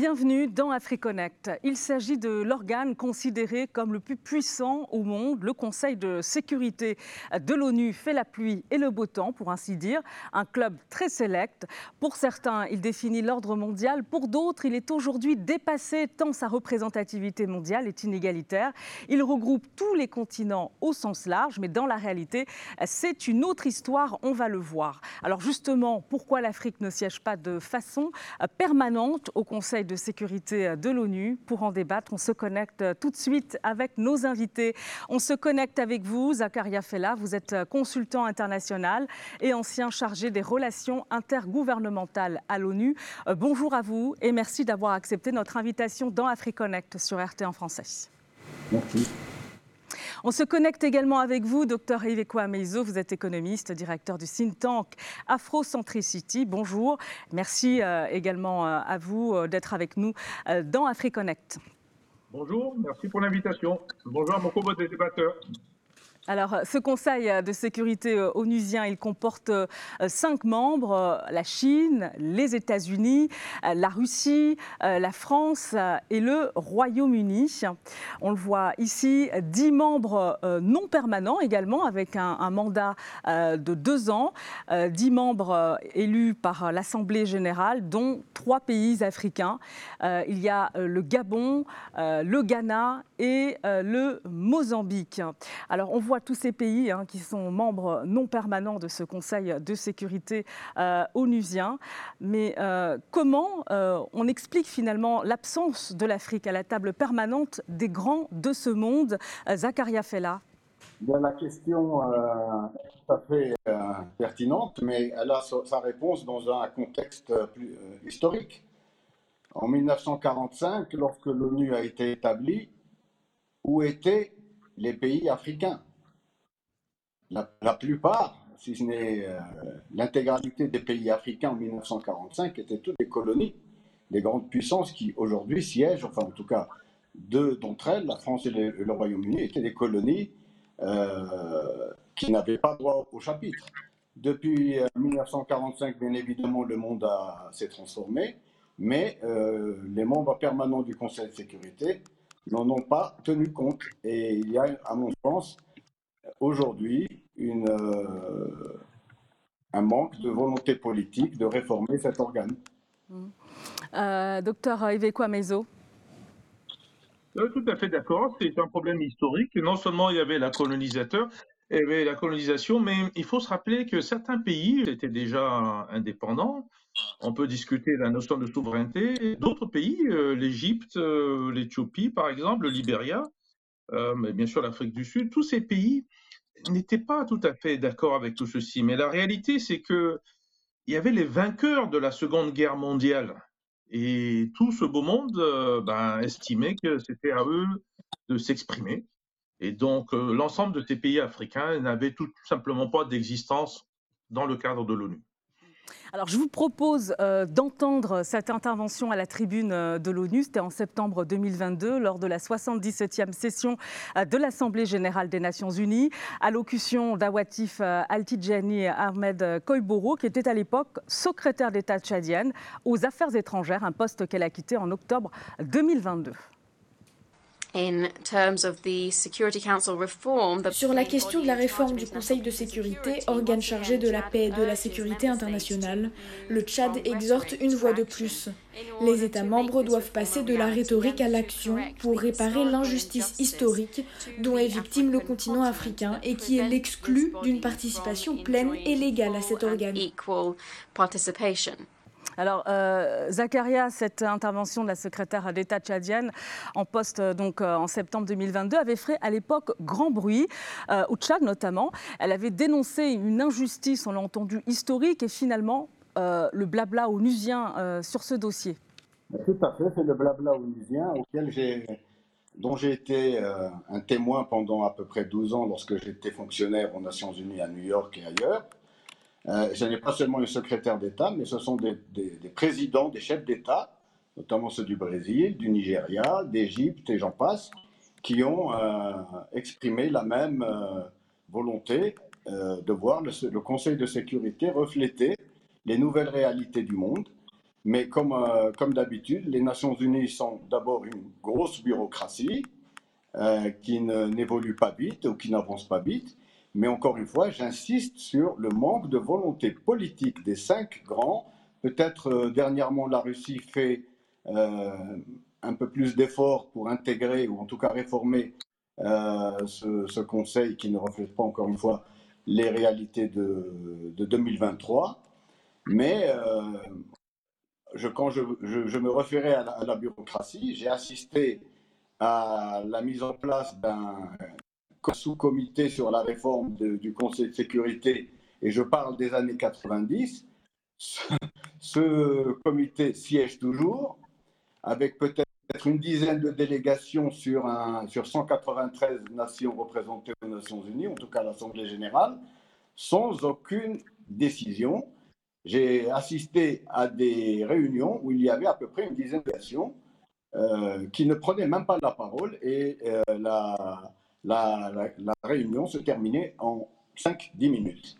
bienvenue dans AfriConnect. Il s'agit de l'organe considéré comme le plus puissant au monde. Le Conseil de sécurité de l'ONU fait la pluie et le beau temps, pour ainsi dire. Un club très sélect. Pour certains, il définit l'ordre mondial. Pour d'autres, il est aujourd'hui dépassé tant sa représentativité mondiale est inégalitaire. Il regroupe tous les continents au sens large, mais dans la réalité, c'est une autre histoire, on va le voir. Alors justement, pourquoi l'Afrique ne siège pas de façon permanente au Conseil de sécurité de l'ONU Pour en débattre, on se connecte tout de suite avec nos invités. On se connecte avec vous, Zakaria Fella. Vous êtes consultant international et ancien chargé des relations intergouvernementales à l'ONU. Euh, bonjour à vous et merci d'avoir accepté notre invitation dans AfriConnect sur RT en français. Merci. On se connecte également avec vous, docteur Ivekwa Meizo. Vous êtes économiste, directeur du think tank Afrocentricity. Bonjour. Merci euh, également euh, à vous euh, d'être avec nous dans AfriConnect. Bonjour, merci pour l'invitation. Bonjour à mon co débatteurs. Alors, ce Conseil de sécurité euh, onusien, il comporte euh, cinq membres euh, la Chine, les États-Unis, la Russie, la France et le Royaume-Uni. On le voit ici, dix membres non permanents également, avec un, mandat de deux ans, dix membres élus par l'Assemblée générale, dont trois pays africains. Il y a le Gabon, le Ghana et le Mozambique. Alors, on voit tous ces pays hein, qui sont membres non permanents de ce Conseil de sécurité euh, onusien. Mais euh, comment euh, on explique finalement l'absence de l'Afrique à la table permanente des grands de ce monde? Zakaria Fella la question est tout à fait pertinente, mais elle a sa réponse dans un contexte plus historique. En 1945, lorsque l'ONU a été établie, où étaient les pays africains? La, plupart, si ce n'est euh, l'intégralité des pays africains en 1945, étaient toutes des colonies, des grandes puissances qui aujourd'hui siègent, enfin en tout cas deux d'entre elles, la France et le, Royaume-Uni, étaient des colonies euh, qui n'avaient pas droit au chapitre. Depuis 1945, euh, bien évidemment, le monde s'est transformé, mais les membres permanents du Conseil de sécurité n'en ont pas tenu compte. Et il y a, à mon sens, aujourd'hui une, euh, un manque de volonté politique de réformer cet organe. Mmh. Euh, docteur Iveco Mezo. Tout à fait d'accord, c'est un problème historique. Non seulement il y avait la colonisateur, il y avait la colonisation, mais il faut se rappeler que certains pays étaient déjà indépendants. On peut discuter de la notion de souveraineté. D'autres pays, euh, l'Égypte, l'Éthiopie par exemple, le Libéria, mais bien sûr l'Afrique du Sud, tous ces pays n'était pas tout à fait d'accord avec tout ceci. Mais la réalité, c'est que il y avait les vainqueurs de la Seconde Guerre mondiale. Et tout ce beau monde euh, ben, estimait que c'était à eux de s'exprimer. Et donc, euh, l'ensemble de ces pays africains n'avaient tout simplement pas d'existence dans le cadre de l'ONU. Alors, je vous propose euh, d'entendre cette intervention à la tribune euh, de l'ONU. C'était en septembre 2022, lors de la 77e session euh, de l'Assemblée générale des Nations unies. Allocution d'Awatif Altidjani Ahmed Koiboro, qui était à l'époque secrétaire d'État tchadienne aux Affaires étrangères, un poste qu'elle a quitté en octobre 2022. Sur la question de la réforme du Conseil de sécurité, organe chargé de la paix et de la sécurité internationale, le Tchad exhorte une voix de plus. Les États membres doivent passer de la rhétorique à l'action pour réparer l'injustice historique dont est victime le continent africain et qui est l'exclu d'une participation pleine et légale à cet organe. Alors, euh, Zakaria, cette intervention de la secrétaire d'État tchadienne en poste euh, donc euh, en septembre 2022 avait fait à l'époque grand bruit, au Tchad notamment. Elle avait dénoncé une injustice, on l'a entendu, historique et finalement le blabla onusien sur ce dossier. Tout à fait, c'est le blabla onusien dont j'ai été un témoin pendant à peu près 12 ans lorsque j'étais fonctionnaire aux Nations Unies à New York et ailleurs. Euh, ce n'est pas seulement un secrétaire d'État, mais ce sont des, présidents, des chefs d'État, notamment ceux du Brésil, du Nigeria, d'Égypte et j'en passe, qui ont euh, exprimé la même euh, volonté de voir le, Conseil de sécurité refléter les nouvelles réalités du monde Mais comme, comme d'habitude, les Nations Unies sont d'abord une grosse bureaucratie qui n'évolue pas vite ou qui n'avance pas vite. Mais encore une fois, j'insiste sur le manque de volonté politique des cinq grands. Peut-être dernièrement, la Russie fait un peu plus d'efforts pour intégrer ou en tout cas réformer euh, ce, Conseil qui ne reflète pas encore une fois les réalités de, 2023. Mais euh, quand je, me référais à la, bureaucratie, j'ai assisté à la mise en place d'un sous-comité sur la réforme du Conseil de sécurité, et je parle des années 90. ce comité siège toujours, avec peut-être une dizaine de délégations sur, un, sur 193 nations représentées aux Nations Unies, en tout cas l'Assemblée générale, sans aucune décision. J'ai assisté à des réunions où il y avait à peu près une dizaine de nations euh, qui ne prenaient même pas la parole et euh, la, la, réunion se terminait en 5-10 minutes.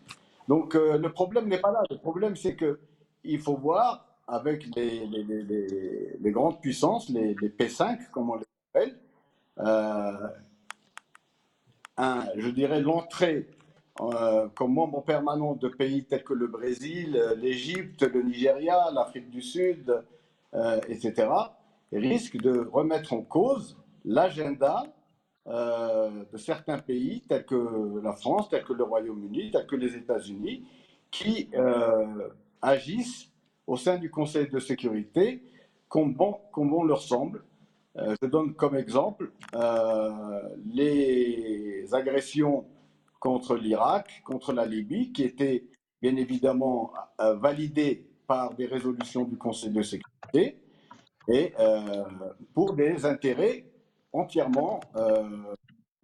Donc euh, le problème n'est pas là. Le problème, c'est qu'il faut voir avec les, grandes puissances, les, P5, comme on les appelle, euh, un, je dirais l'entrée euh, comme membre permanent de pays tels que le Brésil, l'Égypte, le Nigeria, l'Afrique du Sud, etc., risque de remettre en cause l'agenda de certains pays tels que la France, tels que le Royaume-Uni, tels que les États-Unis, qui agissent au sein du Conseil de sécurité comme bon, leur semble. Euh, je donne comme exemple euh, les agressions contre l'Irak, contre la Libye, qui étaient bien évidemment euh, validées par des résolutions du Conseil de sécurité et pour des intérêts entièrement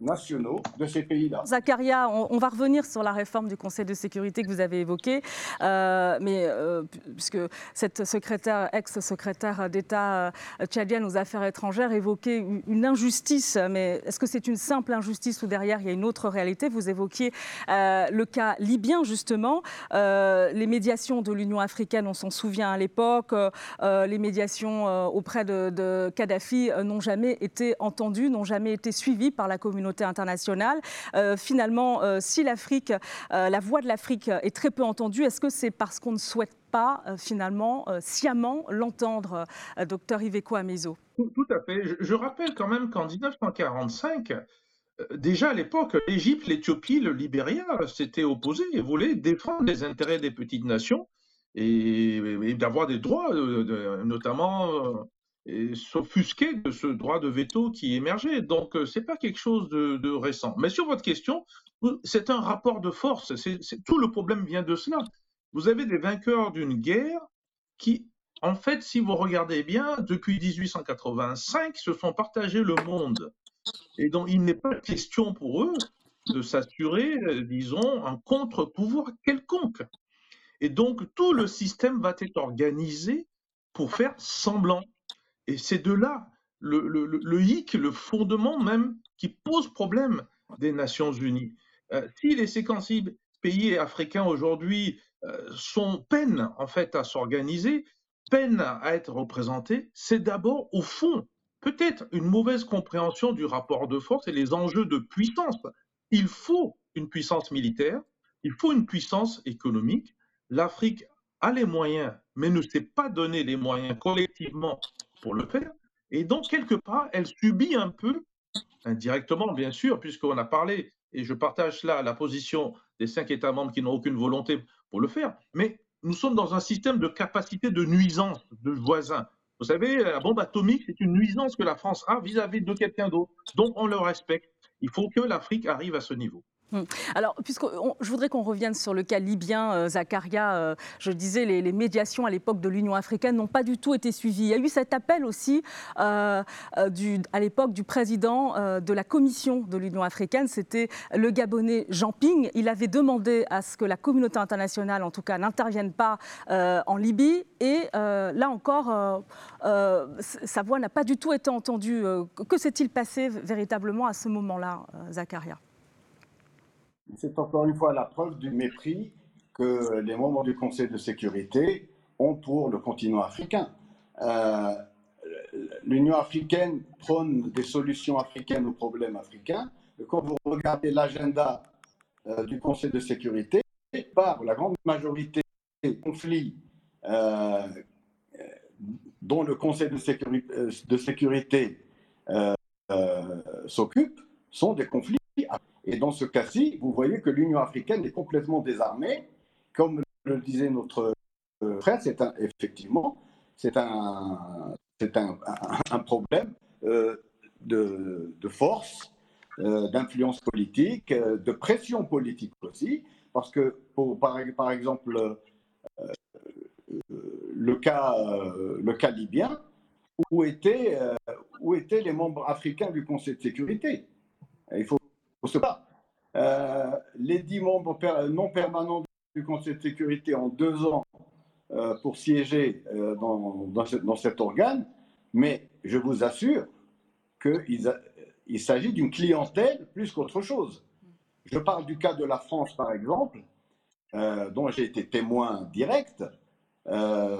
nationaux de ces pays-là. Zacharia, on, va revenir sur la réforme du Conseil de sécurité que vous avez évoquée, euh, mais euh, puisque cette secrétaire, ex-secrétaire d'État euh, tchadienne aux affaires étrangères évoquait une injustice, mais est-ce que c'est une simple injustice ou derrière il y a une autre réalité? Vous évoquiez le cas libyen justement, les médiations de l'Union africaine, on s'en souvient à l'époque, les médiations auprès de Kadhafi n'ont jamais été entendues, n'ont jamais été suivies par la communauté internationale. Euh, finalement, euh, si l'Afrique, euh, la voix de l'Afrique est très peu entendue, est-ce que c'est parce qu'on ne souhaite pas finalement sciemment l'entendre, docteur Iveco Amezo? Tout, à fait. Je, rappelle quand même qu'en 1945, déjà à l'époque, l'Égypte, l'Éthiopie, le Libéria s'étaient opposés et voulaient défendre les intérêts des petites nations et, d'avoir des droits, notamment s'offusquer de ce droit de veto qui émergeait. Donc, euh, ce n'est pas quelque chose de, récent. Mais sur votre question, c'est un rapport de force. Tout le problème vient de cela. Vous avez des vainqueurs d'une guerre qui, en fait, si vous regardez bien, depuis 1885, se sont partagés le monde. Et donc, il n'est pas question pour eux de s'assurer, euh, disons, un contre-pouvoir quelconque. Et donc, tout le système va être organisé pour faire semblant et c'est de là le, hic, le fondement même qui pose problème des Nations Unies. Euh, si les 56 pays africains aujourd'hui euh, sont peine en fait à s'organiser, peine à être représentés, c'est d'abord au fond peut-être une mauvaise compréhension du rapport de force et les enjeux de puissance. Il faut une puissance militaire, il faut une puissance économique. L'Afrique a les moyens, mais ne s'est pas donné les moyens collectivement pour le faire. Et donc, quelque part, elle subit un peu, indirectement bien sûr, puisqu'on a parlé, et je partage là la position des cinq États membres qui n'ont aucune volonté pour le faire, mais nous sommes dans un système de capacité de nuisance de voisins. Vous savez, la bombe atomique, c'est une nuisance que la France a vis-à-vis de quelqu'un d'autre. Donc, on le respecte. Il faut que l'Afrique arrive à ce niveau. Hum. Alors, puisque je voudrais qu'on revienne sur le cas libyen, euh, Zakaria, euh, je disais, les, médiations à l'époque de l'Union africaine n'ont pas du tout été suivies. Il y a eu cet appel aussi euh, à l'époque du président de la commission de l'Union africaine, c'était le Gabonais Jean Ping. Il avait demandé à ce que la communauté internationale, en tout cas, n'intervienne pas en Libye. Et là encore, sa voix n'a pas du tout été entendue. que s'est-il passé véritablement à ce moment-là, Zakaria? C'est encore une fois la preuve du mépris que les membres du Conseil de sécurité ont pour le continent africain. Euh, L'Union africaine prône des solutions africaines aux problèmes africains. Quand vous regardez l'agenda euh, du Conseil de sécurité, par la grande majorité des conflits euh, dont le Conseil de sécurité s'occupe sont des conflits. Et dans ce cas-ci, vous voyez que l'Union africaine est complètement désarmée. Comme le disait notre frère, c'est effectivement, c'est un, c'est un, problème euh, de, de, force, euh, d'influence politique, euh, de pression politique aussi, parce que par, par exemple le, cas, le cas libyen, où étaient, où étaient les membres africains du Conseil de sécurité. Il faut, se battre. les dix membres non permanents du Conseil de sécurité en deux ans euh, pour siéger euh, dans, cet organe, mais je vous assure qu'il il s'agit d'une clientèle plus qu'autre chose. Je parle du cas de la France, par exemple, euh, dont j'ai été témoin direct,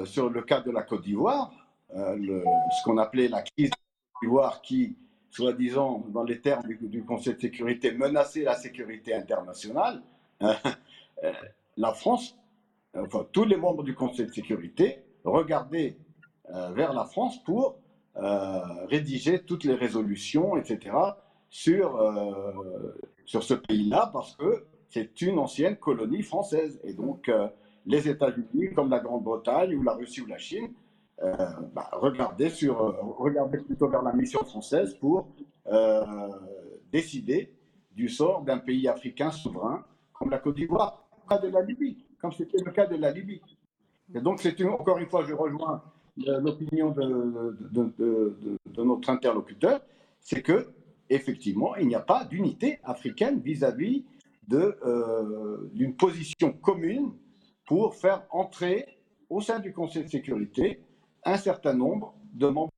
sur le cas de la Côte d'Ivoire, ce qu'on appelait la crise de Côte d'Ivoire qui, soi-disant, dans les termes du, Conseil de sécurité, menaçait la sécurité internationale. la France enfin tous les membres du Conseil de sécurité regardaient euh, vers la France pour euh, rédiger toutes les résolutions, etc., sur, euh, sur ce pays-là, parce que c'est une ancienne colonie française. Et donc, les États-Unis, comme la Grande-Bretagne ou la Russie ou la Chine, bah, regardaient, sur, regardaient plutôt vers la mission française pour décider du sort d'un pays africain souverain comme la Côte d'Ivoire, pas de la Libye comme c'était le cas de la Libye. Et donc, encore une fois, je rejoins l'opinion de, notre interlocuteur, c'est que effectivement, il n'y a pas d'unité africaine vis-à-vis euh, d'une position commune pour faire entrer au sein du Conseil de sécurité un certain nombre de membres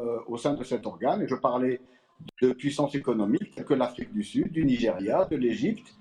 euh, au sein de cet organe. Et je parlais de puissances économiques telles que l'Afrique du Sud, du Nigeria, de l'Égypte,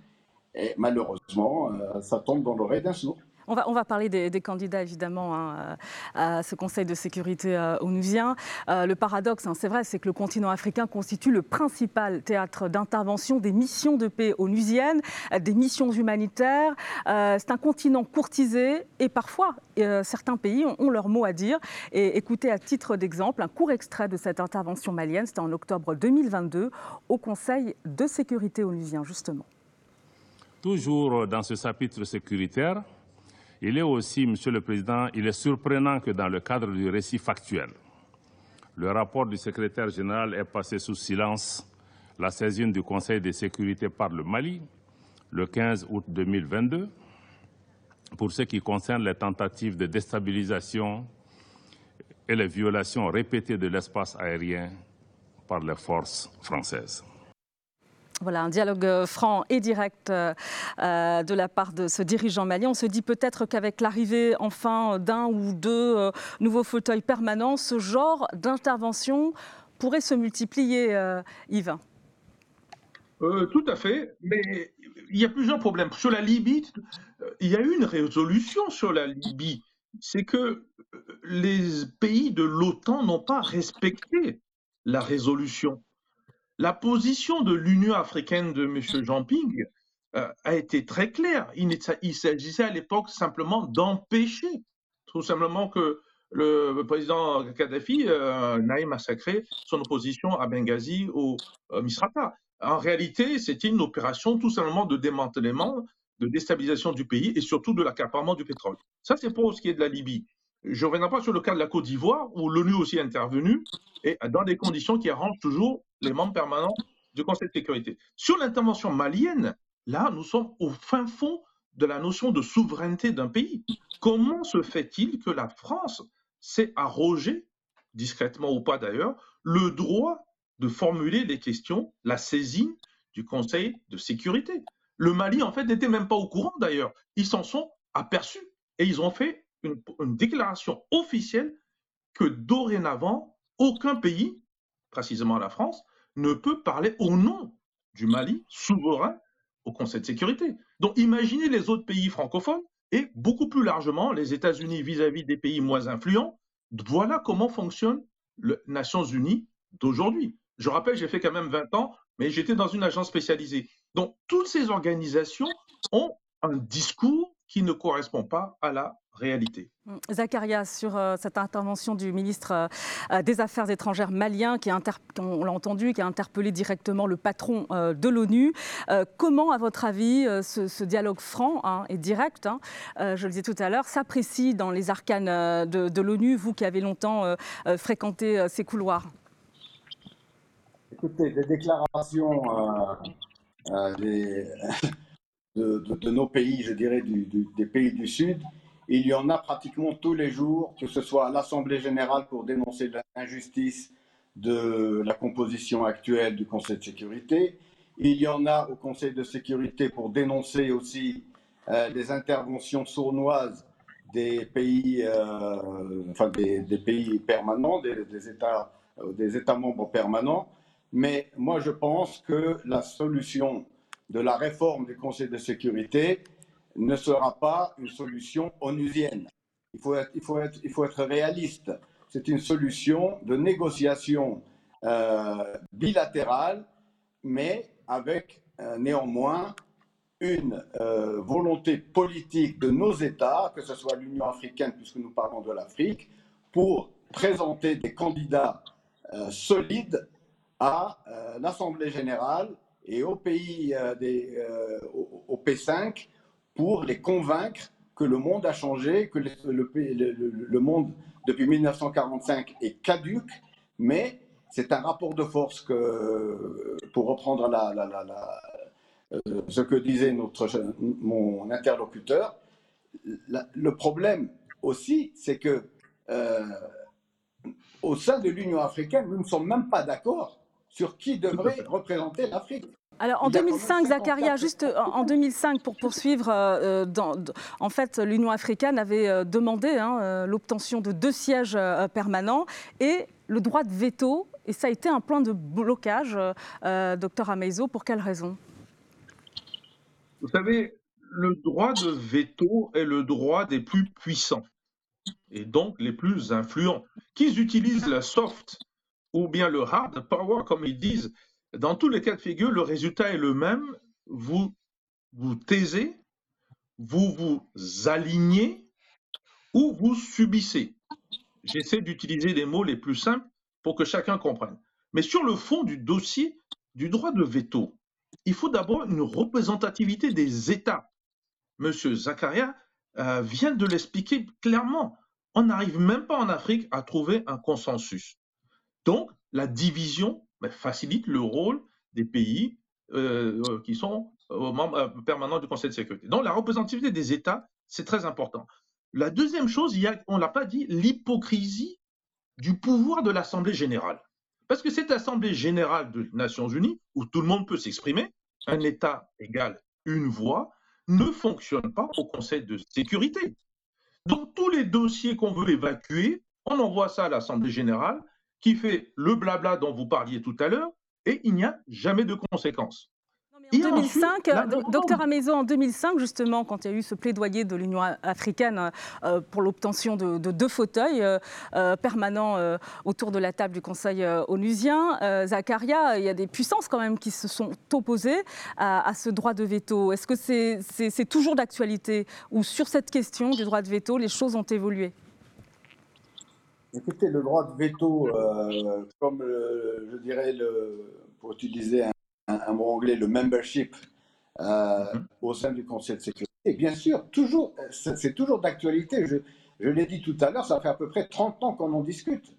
et malheureusement, euh, ça tombe dans l'oreille d'un sourd. On va, parler des, candidats, évidemment, hein, à ce Conseil de sécurité euh, onusien. Euh, le paradoxe, hein, c'est vrai, c'est que le continent africain constitue le principal théâtre d'intervention des missions de paix onusiennes, des missions humanitaires. c'est un continent courtisé et parfois, certains pays ont, ont, leur mot à dire. Et écoutez, à titre d'exemple, un court extrait de cette intervention malienne, c'était en octobre 2022, au Conseil de sécurité onusien, justement. Toujours dans ce chapitre sécuritaire, il est aussi, Monsieur le Président, il est surprenant que dans le cadre du récit factuel, le rapport du secrétaire général ait passé sous silence la saisine du Conseil de sécurité par le Mali le 15 août 2022 pour ce qui concerne les tentatives de déstabilisation et les violations répétées de l'espace aérien par les forces françaises. Voilà, un dialogue euh, franc et direct euh, euh, de la part de ce dirigeant malien. On se dit peut-être qu'avec l'arrivée enfin d'un ou deux nouveaux fauteuils permanents, ce genre d'intervention pourrait se multiplier, Yves. tout à fait, mais il y a plusieurs problèmes. Sur la Libye, il y a eu une résolution sur la Libye. C'est que les pays de l'OTAN n'ont pas respecté la résolution. La position de l'Union africaine de M. Jean-Ping euh, a été très claire. Il, s'agissait à l'époque simplement d'empêcher, tout simplement que le président Kadhafi euh, n'aille massacrer son opposition à Benghazi ou euh, Misrata. En réalité, c'était une opération tout simplement de démantèlement, de déstabilisation du pays et surtout de l'accaparement du pétrole. Ça, c'est pour ce qui est de la Libye. Je ne reviendrai pas sur le cas de la Côte d'Ivoire, où l'ONU aussi est intervenue, et dans des conditions qui arrangent toujours les membres permanents du Conseil de sécurité. Sur l'intervention malienne, là, nous sommes au fin fond de la notion de souveraineté d'un pays. Comment se fait-il que la France s'est arrogé, discrètement ou pas d'ailleurs, le droit de formuler les questions, la saisine du Conseil de sécurité? Le Mali, en fait, n'était même pas au courant d'ailleurs. Ils s'en sont aperçus et ils ont fait une, déclaration officielle que dorénavant, aucun pays, précisément la France, ne peut parler au nom du Mali souverain au Conseil de sécurité. Donc imaginez les autres pays francophones et beaucoup plus largement les États-Unis vis-à-vis des pays moins influents. Voilà comment fonctionne les Nations Unies d'aujourd'hui. Je rappelle, j'ai fait quand même 20 ans, mais j'étais dans une agence spécialisée. Donc, toutes ces organisations ont un discours qui ne correspond pas à la réalité. Mm. Zacharia, sur euh, cette intervention du ministre euh, euh, des Affaires étrangères malien, qui a on l'a entendu, qui a interpellé directement le patron de l'ONU. comment, à votre avis, ce, dialogue franc hein, et direct, hein, je le disais tout à l'heure, s'apprécie dans les arcanes de, l'ONU, vous qui avez longtemps fréquenté ces couloirs? Écoutez, les déclarations de, nos pays, je dirais, des pays du Sud, il y en a pratiquement tous les jours, que ce soit à l'Assemblée générale pour dénoncer l'injustice de la composition actuelle du Conseil de sécurité. Il y en a au Conseil de sécurité pour dénoncer aussi euh, les interventions sournoises des pays, euh, enfin des, pays permanents, des, États, euh, des États membres permanents. Mais moi, je pense que la solution de la réforme du Conseil de sécurité, ne sera pas une solution onusienne. Il faut être, il faut être, il faut être réaliste. C'est une solution de négociation euh, bilatérale, mais avec euh, néanmoins une euh, volonté politique de nos États, que ce soit l'Union africaine, puisque nous parlons de l'Afrique, pour présenter des candidats solides à l'Assemblée générale et au pays des, au P5 pour les convaincre que le monde a changé, que le, le, monde depuis 1945 est caduque, mais c'est un rapport de force que, pour reprendre la, euh, ce que disait notre, mon interlocuteur, le problème aussi, c'est que euh, au sein de l'Union africaine, nous ne sommes même pas d'accord sur qui devrait représenter l'Afrique. Alors en 2005, Zacharia, juste euh, en 2005, pour poursuivre, euh, dans, en fait, l'Union africaine avait euh, demandé hein, l'obtention de deux sièges permanents et le droit de veto. Et ça a été un point de blocage, docteur Ameizo. Pour quelle raison? Vous savez, le droit de veto est le droit des plus puissants et donc les plus influents. Qu'ils utilisent la soft ou bien le hard power, comme ils disent, dans tous les cas de figure, le résultat est le même. Vous vous taisez, vous vous alignez ou vous subissez. J'essaie d'utiliser les mots les plus simples pour que chacun comprenne. Mais sur le fond du dossier du droit de veto, il faut d'abord une représentativité des États. Monsieur Zakaria euh, vient de l'expliquer clairement. On n'arrive même pas en Afrique à trouver un consensus. Donc, la division facilite le rôle des pays euh, euh, qui sont euh, membres permanents du Conseil de sécurité. Donc la représentativité des États, c'est très important. La deuxième chose, on ne l'a pas dit, l'hypocrisie du pouvoir de l'Assemblée générale. Parce que cette Assemblée générale des Nations unies, où tout le monde peut s'exprimer, un État égale une voix, ne fonctionne pas au Conseil de sécurité. Donc tous les dossiers qu'on veut évacuer, on envoie ça à l'Assemblée générale qui fait le blabla dont vous parliez tout à l'heure, et il n'y a jamais de conséquences. En 2005, docteur Amezo, en 2005, justement, quand il y a eu ce plaidoyer de l'Union africaine euh, pour l'obtention de, deux fauteuils euh, euh, permanents autour de la table du Conseil onusien, Zakaria, il y a des puissances quand même qui se sont opposées à, ce droit de veto. Est-ce que c'est toujours d'actualité? Ou sur cette question du droit de veto, les choses ont évolué? Écoutez, le droit de veto, euh, comme je dirais, le, pour utiliser un, mot anglais, le membership euh, mhm. au sein du Conseil de sécurité, bien sûr, toujours, c'est toujours d'actualité. Je, je l'ai dit tout à l'heure, ça fait à peu près 30 ans qu'on en discute.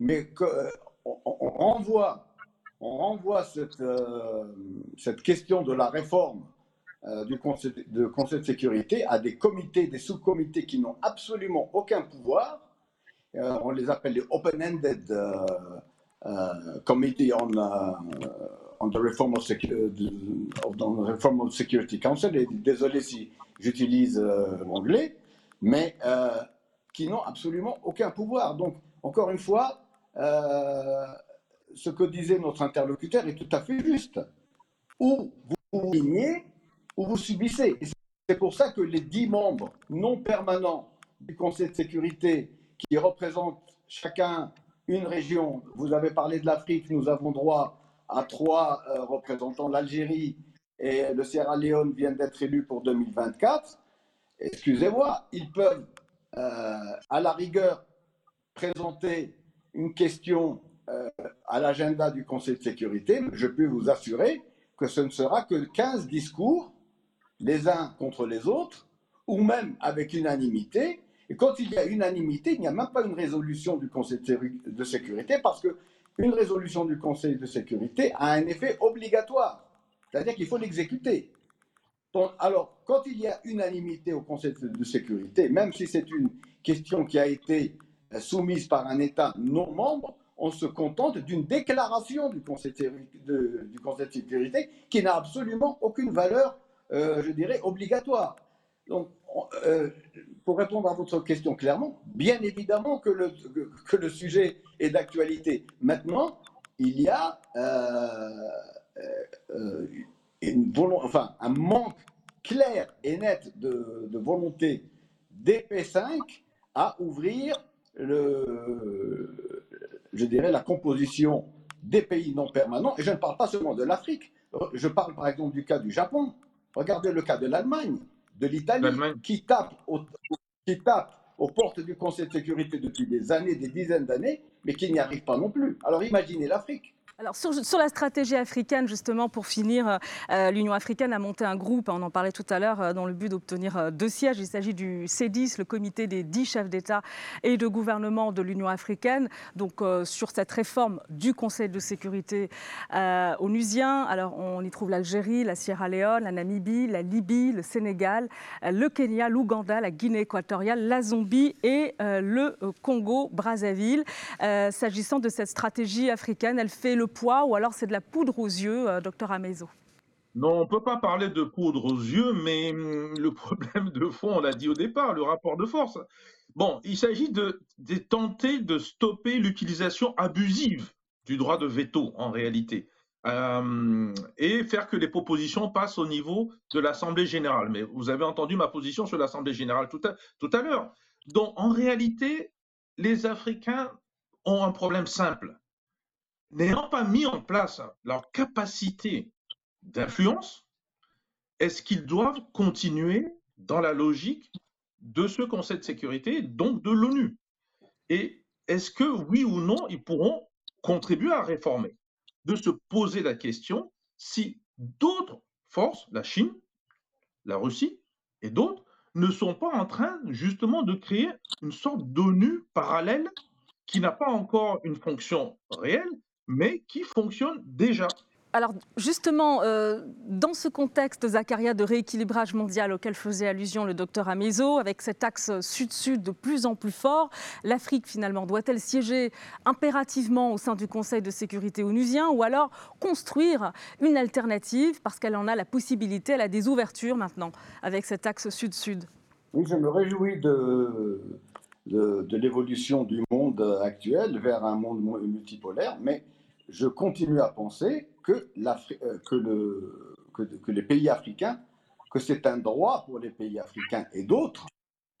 Mais que, euh, on, renvoie, on renvoie cette, cette question de la réforme du conseil de, conseil de sécurité à des comités, des sous-comités qui n'ont absolument aucun pouvoir euh, on les appelle les open-ended uh, uh, committee on, on the reform of, the reform of Security Council. Et désolé si j'utilise euh, l'anglais, mais euh, qui n'ont absolument aucun pouvoir. Donc, encore une fois, ce que disait notre interlocuteur est tout à fait juste. Ou vous vous lignez, ou vous subissez. C'est pour ça que les dix membres non permanents du Conseil de sécurité qui représentent chacun une région, vous avez parlé de l'Afrique, nous avons droit à trois euh, représentants, l'Algérie et le Sierra Leone viennent d'être élus pour 2024. Excusez-moi, ils peuvent euh, à la rigueur présenter une question euh, à l'agenda du Conseil de sécurité, je peux vous assurer que ce ne sera que 15 discours, les uns contre les autres, ou même avec unanimité. Et quand il y a unanimité, il n'y a même pas une résolution du Conseil de sécurité, parce qu'une résolution du Conseil de sécurité a un effet obligatoire, c'est-à-dire qu'il faut l'exécuter. Alors, quand il y a unanimité au Conseil de sécurité, même si c'est une question qui a été soumise par un État non membre, on se contente d'une déclaration du Conseil de, du Conseil de sécurité qui n'a absolument aucune valeur, euh, je dirais, obligatoire. Donc, euh, pour répondre à votre question clairement, bien évidemment que le, sujet est d'actualité. Maintenant, il y a euh, enfin, un manque clair et net de, de volonté des P5 à ouvrir le, je dirais, la composition des pays non permanents. Et je ne parle pas seulement de l'Afrique. Je parle par exemple du cas du Japon. Regardez le cas de l'Allemagne, de l'Italie, qui tape, qui tape aux portes du Conseil de sécurité depuis des années, des dizaines d'années, mais qui n'y arrive pas non plus. Alors imaginez l'Afrique. Alors sur, la stratégie africaine, justement, pour finir, euh, euh, l'Union africaine a monté un groupe, on en parlait tout à l'heure, euh, dans le but d'obtenir deux sièges. Il s'agit du C10, le comité des dix chefs d'État et de gouvernement de l'Union africaine, donc sur cette réforme du Conseil de sécurité onusien. Alors on y trouve l'Algérie, la Sierra Leone, la Namibie, la Libye, le Sénégal, le Kenya, l'Ouganda, la Guinée équatoriale, la Zambie et le Congo-Brazzaville. S'agissant de cette stratégie africaine, elle fait le poids ou alors c'est de la poudre aux yeux, euh, docteur Amezo? Non, on ne peut pas parler de poudre aux yeux, mais hum, le problème de fond, on l'a dit au départ, le rapport de force. Bon, il s'agit de, tenter de stopper l'utilisation abusive du droit de veto, en réalité, euh, et faire que les propositions passent au niveau de l'Assemblée générale. Mais vous avez entendu ma position sur l'Assemblée générale tout à, tout à l'heure. Donc, en réalité, les Africains ont un problème simple n'ayant pas mis en place leur capacité d'influence, est-ce qu'ils doivent continuer dans la logique de ce Conseil de sécurité, donc de l'ONU? Et est-ce que oui ou non, ils pourront contribuer à réformer? De se poser la question si d'autres forces, la Chine, la Russie et d'autres, ne sont pas en train justement de créer une sorte d'ONU parallèle qui n'a pas encore une fonction réelle, mais qui fonctionne déjà. Alors justement, euh, dans ce contexte, Zacharia, de rééquilibrage mondial auquel faisait allusion le docteur Amezo, avec cet axe sud-sud de plus en plus fort, l'Afrique finalement doit-elle siéger impérativement au sein du Conseil de sécurité onusien ou alors construire une alternative parce qu'elle en a la possibilité, elle a des ouvertures maintenant avec cet axe sud-sud? Oui, je me réjouis de, de l'évolution du monde actuel vers un monde multipolaire, mais je continue à penser que, euh, que, le, que, les pays africains, que c'est un droit pour les pays africains et d'autres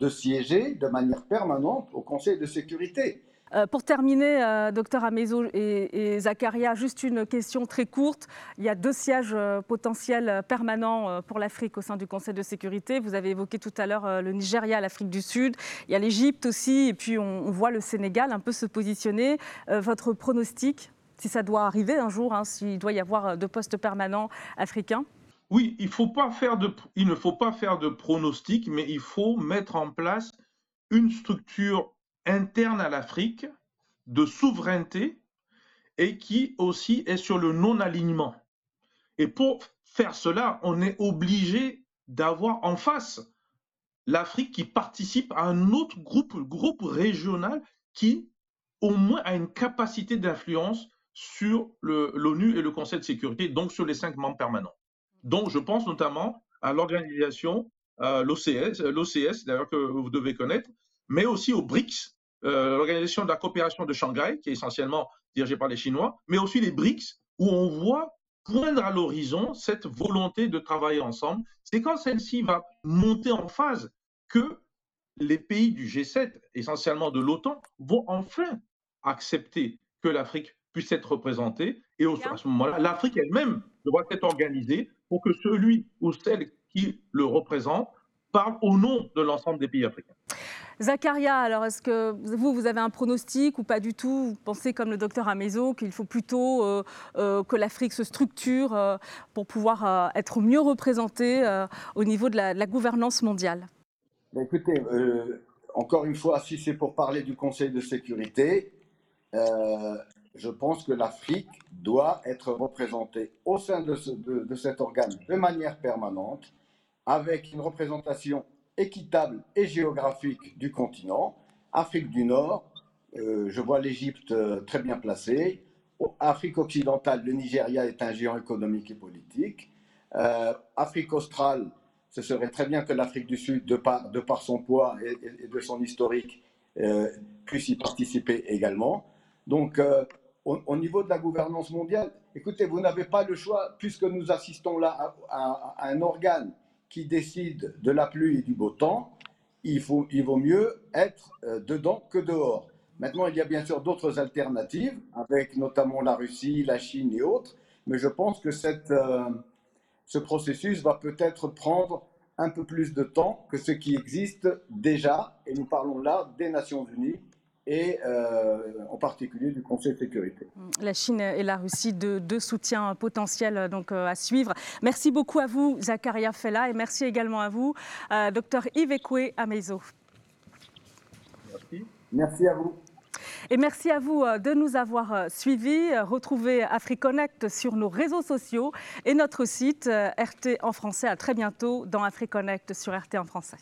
de siéger de manière permanente au Conseil de sécurité. Euh, pour terminer, euh, docteur Amezo et, Zacharia, juste une question très courte. Il y a deux sièges potentiels permanents pour l'Afrique au sein du Conseil de sécurité. Vous avez évoqué tout à l'heure le Nigeria, l'Afrique du Sud. Il y a l'Égypte aussi, et puis on, voit le Sénégal un peu se positionner. votre pronostic? Si ça doit arriver un jour, hein, s'il doit y avoir euh, de postes permanents africains Oui, il, il ne faut pas faire de pronostic, mais il faut mettre en place une structure interne à l'Afrique de souveraineté et qui aussi est sur le non-alignement. Et pour faire cela, on est obligé d'avoir en face l'Afrique qui participe à un autre groupe, groupe régional qui au moins a une capacité d'influence sur l'ONU et le Conseil de sécurité, donc sur les cinq membres permanents. Donc, je pense notamment à l'organisation, euh, l'OCS, d'ailleurs que vous devez connaître, mais aussi au BRICS, euh, l'organisation de la coopération de Shanghai, qui est essentiellement dirigée par les Chinois, mais aussi les BRICS, où on voit poindre à l'horizon cette volonté de travailler ensemble. C'est quand celle-ci va monter en phase que les pays du G7, essentiellement de l'OTAN, vont enfin accepter que l'Afrique puisse être représentée. Et à ce moment-là, l'Afrique elle-même devra être organisée pour que celui ou celle qui le représente parle au nom de l'ensemble des pays africains. Zacharia, alors est-ce que vous, vous avez un pronostic ou pas du tout? Vous pensez comme le docteur Amezo qu'il faut plutôt euh, euh, que l'Afrique se structure euh, pour pouvoir être mieux représentée au niveau de la, gouvernance mondiale? Ben, Écoutez, encore une fois, si c'est pour parler du Conseil de sécurité, je pense que l'Afrique doit être représentée au sein de, cet organe de manière permanente, avec une représentation équitable et géographique du continent. Afrique du Nord, euh, je vois l'Égypte euh, très bien placée. Afrique occidentale, le Nigeria est un géant économique et politique. Euh, Afrique australe, ce serait très bien que l'Afrique du Sud, de par, son poids et, de son historique, puisse y participer également. Donc, au, niveau de la gouvernance mondiale, écoutez, vous n'avez pas le choix, puisque nous assistons là à un organe qui décide de la pluie et du beau temps, il, faut, il vaut mieux être euh, dedans que dehors. Maintenant, il y a bien sûr d'autres alternatives, avec notamment la Russie, la Chine et autres, mais je pense que cette, euh, ce processus va peut-être prendre un peu plus de temps que ce qui existe déjà, et nous parlons là des Nations Unies, et euh, en particulier du Conseil de sécurité. La Chine et la Russie, deux, soutiens potentiels euh, donc, euh, à suivre. Merci beaucoup à vous, Zakaria Fella, et merci également à vous, euh, docteur Yves Ekwe Amezo. Merci. Merci à vous. Et merci à vous de nous avoir suivis. Retrouvez AfriConnect sur nos réseaux sociaux et notre site RT en français. À très bientôt dans AfriConnect sur RT en français.